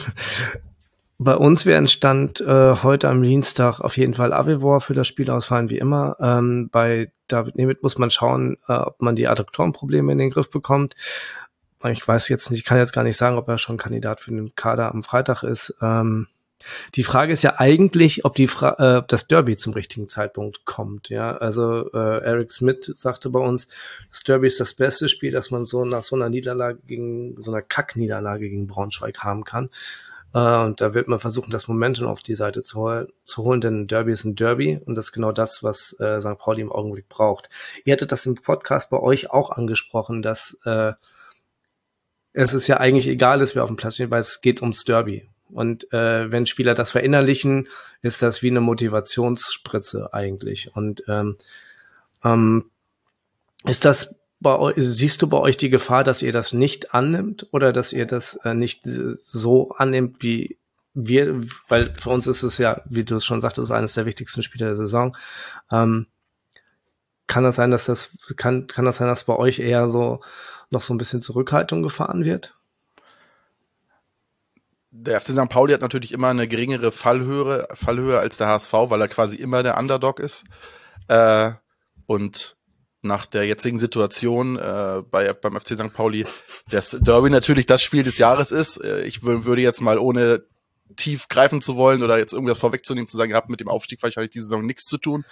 bei uns wäre ein Stand äh, heute am Dienstag auf jeden Fall Avivor für das Spiel ausfallen, wie immer. Ähm, bei David Nemeth muss man schauen, äh, ob man die Adduktorenprobleme in den Griff bekommt. Ich weiß jetzt nicht, ich kann jetzt gar nicht sagen, ob er schon Kandidat für den Kader am Freitag ist. Ähm, die Frage ist ja eigentlich, ob die Fra äh, das Derby zum richtigen Zeitpunkt kommt. Ja, also äh, Eric Smith sagte bei uns, das Derby ist das beste Spiel, das man so nach so einer Niederlage gegen so einer Kackniederlage gegen Braunschweig haben kann. Äh, und da wird man versuchen, das Momentum auf die Seite zu, hol zu holen, denn ein Derby ist ein Derby und das ist genau das, was äh, St. Pauli im Augenblick braucht. Ihr hattet das im Podcast bei euch auch angesprochen, dass äh, es ist ja eigentlich egal dass wir auf dem Platz stehen, weil es geht ums Derby. Und äh, wenn Spieler das verinnerlichen, ist das wie eine Motivationsspritze eigentlich. Und ähm, ähm, ist das bei euch, siehst du bei euch die Gefahr, dass ihr das nicht annimmt oder dass ihr das äh, nicht so annimmt, wie wir, weil für uns ist es ja, wie du es schon sagtest, eines der wichtigsten Spiele der Saison. Ähm, kann das sein, dass das, kann, kann das sein, dass bei euch eher so noch so ein bisschen Zurückhaltung gefahren wird? Der FC St. Pauli hat natürlich immer eine geringere Fallhöhe, Fallhöhe als der HSV, weil er quasi immer der Underdog ist. Äh, und nach der jetzigen Situation äh, bei, beim FC St. Pauli, das Derby natürlich das Spiel des Jahres ist. Äh, ich würde jetzt mal ohne tief greifen zu wollen oder jetzt irgendwas vorwegzunehmen, zu sagen, ihr habt mit dem Aufstieg wahrscheinlich diese Saison nichts zu tun.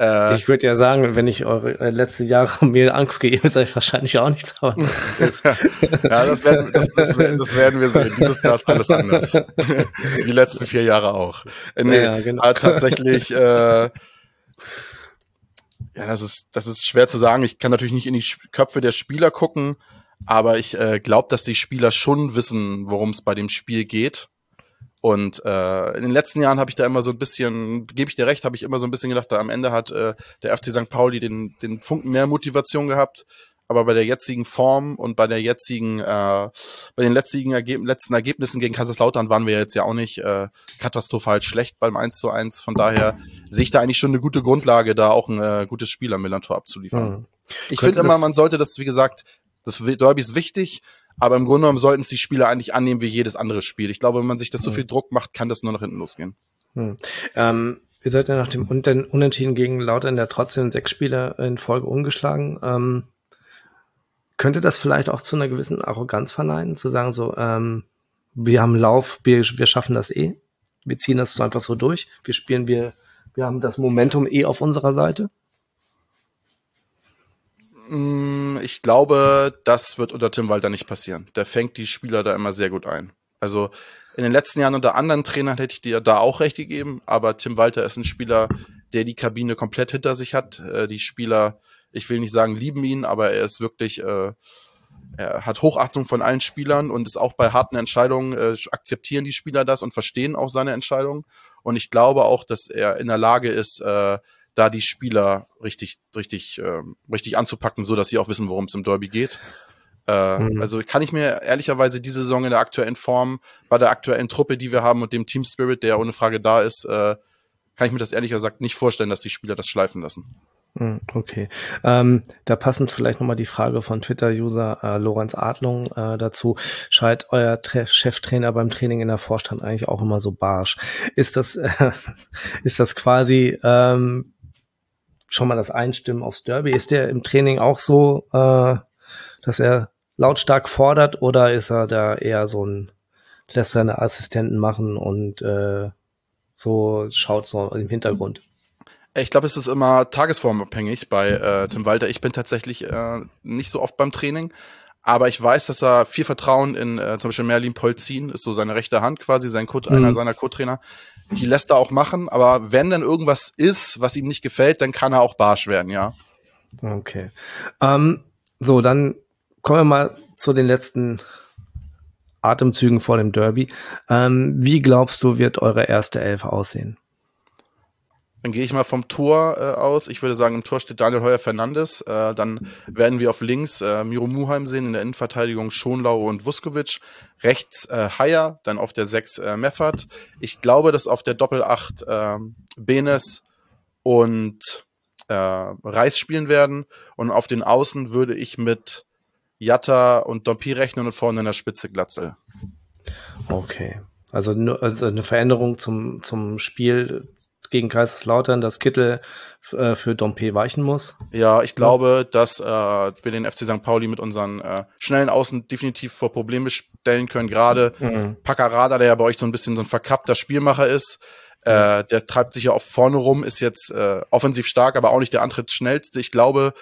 Äh, ich würde ja sagen, wenn ich eure äh, letzten Jahre mir angucke, ihr seid wahrscheinlich auch nichts haben. ja, das werden, das, das, das werden wir sehen. Dieses Jahr ist alles anders. Die letzten vier Jahre auch. Äh, nee, ja, genau. Aber tatsächlich, äh, ja, das ist, das ist schwer zu sagen. Ich kann natürlich nicht in die Köpfe der Spieler gucken, aber ich äh, glaube, dass die Spieler schon wissen, worum es bei dem Spiel geht. Und äh, in den letzten Jahren habe ich da immer so ein bisschen, gebe ich dir recht, habe ich immer so ein bisschen gedacht, da am Ende hat äh, der FC St. Pauli den, den Funken mehr Motivation gehabt. Aber bei der jetzigen Form und bei der jetzigen, äh, bei den letztigen Ergeb letzten Ergebnissen gegen Kaiserslautern waren wir jetzt ja auch nicht äh, katastrophal schlecht beim 1 zu 1. Von daher sehe ich da eigentlich schon eine gute Grundlage, da auch ein äh, gutes Spiel am Millantor abzuliefern. Mhm. Ich finde immer, man sollte das, wie gesagt, das Derby ist wichtig, aber im Grunde genommen sollten es die Spieler eigentlich annehmen wie jedes andere Spiel. Ich glaube, wenn man sich das so hm. viel Druck macht, kann das nur nach hinten losgehen. Hm. Ähm, ihr seid ja nach dem Unentschieden gegen Lautern ja trotzdem sechs Spiele in Folge ungeschlagen. Ähm, könnte das vielleicht auch zu einer gewissen Arroganz verleihen, zu sagen so, ähm, wir haben Lauf, wir, wir schaffen das eh, wir ziehen das so einfach so durch, wir spielen, wir, wir haben das Momentum eh auf unserer Seite? Mm, ich glaube, das wird unter Tim Walter nicht passieren. Der fängt die Spieler da immer sehr gut ein. Also in den letzten Jahren unter anderen Trainern hätte ich dir da auch recht gegeben, aber Tim Walter ist ein Spieler, der die Kabine komplett hinter sich hat. Äh, die Spieler, ich will nicht sagen, lieben ihn, aber er ist wirklich, äh, er hat Hochachtung von allen Spielern und ist auch bei harten Entscheidungen, äh, akzeptieren die Spieler das und verstehen auch seine Entscheidungen. Und ich glaube auch, dass er in der Lage ist, da die Spieler richtig, richtig, äh, richtig anzupacken, so dass sie auch wissen, worum es im Derby geht. Äh, mhm. Also kann ich mir ehrlicherweise diese Saison in der aktuellen Form, bei der aktuellen Truppe, die wir haben und dem Team Spirit, der ohne Frage da ist, äh, kann ich mir das ehrlich gesagt nicht vorstellen, dass die Spieler das schleifen lassen. Mhm, okay. Ähm, da passend vielleicht nochmal die Frage von Twitter-User äh, Lorenz Adlung äh, dazu. Scheit euer Tre Cheftrainer beim Training in der Vorstand eigentlich auch immer so barsch? Ist das, äh, ist das quasi ähm, schon mal das Einstimmen aufs Derby. Ist der im Training auch so, äh, dass er lautstark fordert oder ist er da eher so ein, lässt seine Assistenten machen und äh, so schaut so im Hintergrund? Ich glaube, es ist immer tagesformabhängig bei äh, Tim Walter. Ich bin tatsächlich äh, nicht so oft beim Training, aber ich weiß, dass er viel Vertrauen in äh, zum Beispiel Merlin Polzin, ist so seine rechte Hand quasi, sein Co mhm. einer seiner Co-Trainer, die lässt er auch machen, aber wenn dann irgendwas ist, was ihm nicht gefällt, dann kann er auch barsch werden, ja. Okay. Ähm, so, dann kommen wir mal zu den letzten Atemzügen vor dem Derby. Ähm, wie glaubst du, wird eure erste Elf aussehen? Dann gehe ich mal vom Tor äh, aus. Ich würde sagen, im Tor steht Daniel Heuer Fernandes. Äh, dann werden wir auf links äh, Miro Muheim sehen, in der Innenverteidigung Schonlau und Vuskovic. Rechts äh, Haier, dann auf der 6 äh, Meffert. Ich glaube, dass auf der Doppel 8 äh, Benes und äh, Reis spielen werden. Und auf den Außen würde ich mit Jatta und Dompi rechnen und vorne in der Spitze Glatzel. Okay. Also, also eine Veränderung zum, zum Spiel gegen Kaiserslautern, dass Kittel äh, für Dompe weichen muss. Ja, ich glaube, dass äh, wir den FC St. Pauli mit unseren äh, schnellen Außen definitiv vor Probleme stellen können. Gerade mhm. Paccarada, der ja bei euch so ein bisschen so ein verkappter Spielmacher ist, äh, der treibt sich ja auch vorne rum, ist jetzt äh, offensiv stark, aber auch nicht der antrittsschnellste. Ich glaube,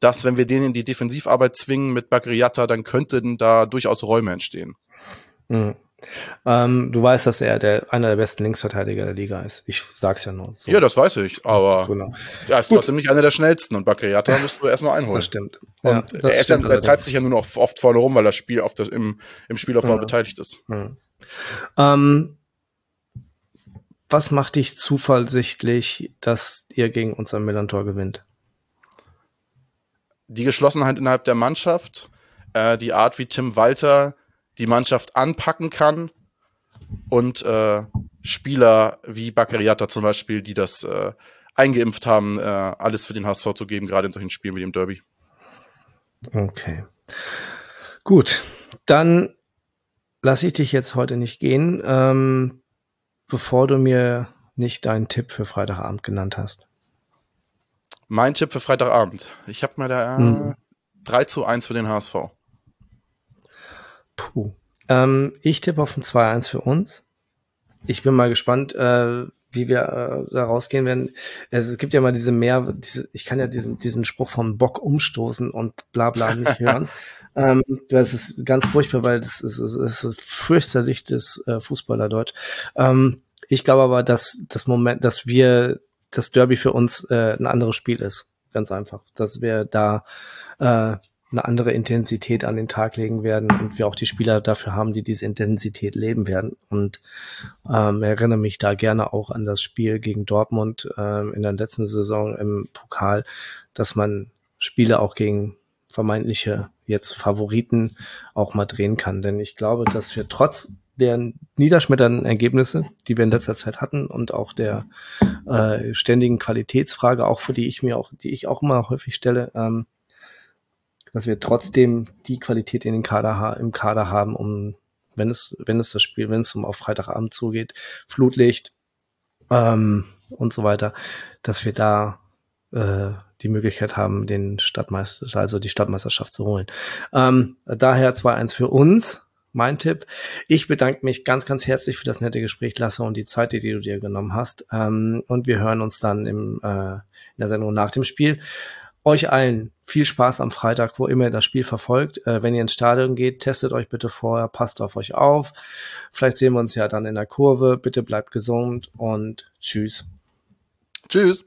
dass wenn wir den in die Defensivarbeit zwingen mit Bakriata, dann könnten da durchaus Räume entstehen. Mhm. Ähm, du weißt, dass er der, einer der besten Linksverteidiger der Liga ist. Ich sag's ja nur. So. Ja, das weiß ich, aber genau. er ist Gut. trotzdem nicht einer der schnellsten und Bakriata musst du erstmal einholen. Das stimmt. Und ja, das er, stimmt ja, er treibt sich ja nur noch oft vorne rum, weil das Spiel auf das, im, im Spielaufbau ja. beteiligt ist. Mhm. Ähm, was macht dich zuversichtlich, dass ihr gegen uns am Millantor gewinnt? Die Geschlossenheit innerhalb der Mannschaft, äh, die Art, wie Tim Walter die Mannschaft anpacken kann und äh, Spieler wie Bakariata zum Beispiel, die das äh, eingeimpft haben, äh, alles für den HSV zu geben, gerade in solchen Spielen wie dem Derby. Okay. Gut, dann lasse ich dich jetzt heute nicht gehen. Ähm, bevor du mir nicht deinen Tipp für Freitagabend genannt hast. Mein Tipp für Freitagabend. Ich habe mir da hm. 3 zu 1 für den HSV. Puh. Ähm, ich tippe auf ein 2-1 für uns. Ich bin mal gespannt, äh, wie wir äh, da rausgehen werden. Es, es, gibt ja mal diese mehr, diese, ich kann ja diesen, diesen Spruch vom Bock umstoßen und bla bla nicht hören. ähm, das ist ganz furchtbar, weil das ist, das ist fürchterlich das äh, Fußballerdeutsch. Ähm, ich glaube aber, dass das Moment, dass wir das Derby für uns äh, ein anderes Spiel ist. Ganz einfach. Dass wir da äh, eine andere Intensität an den Tag legen werden und wir auch die Spieler dafür haben, die diese Intensität leben werden. Und ähm, erinnere mich da gerne auch an das Spiel gegen Dortmund ähm, in der letzten Saison im Pokal, dass man Spiele auch gegen vermeintliche jetzt Favoriten auch mal drehen kann. Denn ich glaube, dass wir trotz der niederschmetternden Ergebnisse, die wir in letzter Zeit hatten und auch der äh, ständigen Qualitätsfrage, auch für die ich mir auch, die ich auch immer häufig stelle, ähm, dass wir trotzdem die Qualität in den Kader im Kader haben, um wenn es wenn es das Spiel, wenn es um auf Freitagabend zugeht, Flutlicht ähm, und so weiter, dass wir da äh, die Möglichkeit haben, den Stadtmeister, also die Stadtmeisterschaft zu holen. Ähm, daher 2-1 für uns. Mein Tipp. Ich bedanke mich ganz, ganz herzlich für das nette Gespräch, Lasse, und die Zeit, die du dir genommen hast. Ähm, und wir hören uns dann im, äh, in der Sendung nach dem Spiel. Euch allen viel Spaß am Freitag, wo immer ihr das Spiel verfolgt. Äh, wenn ihr ins Stadion geht, testet euch bitte vorher, passt auf euch auf. Vielleicht sehen wir uns ja dann in der Kurve. Bitte bleibt gesund und tschüss. Tschüss.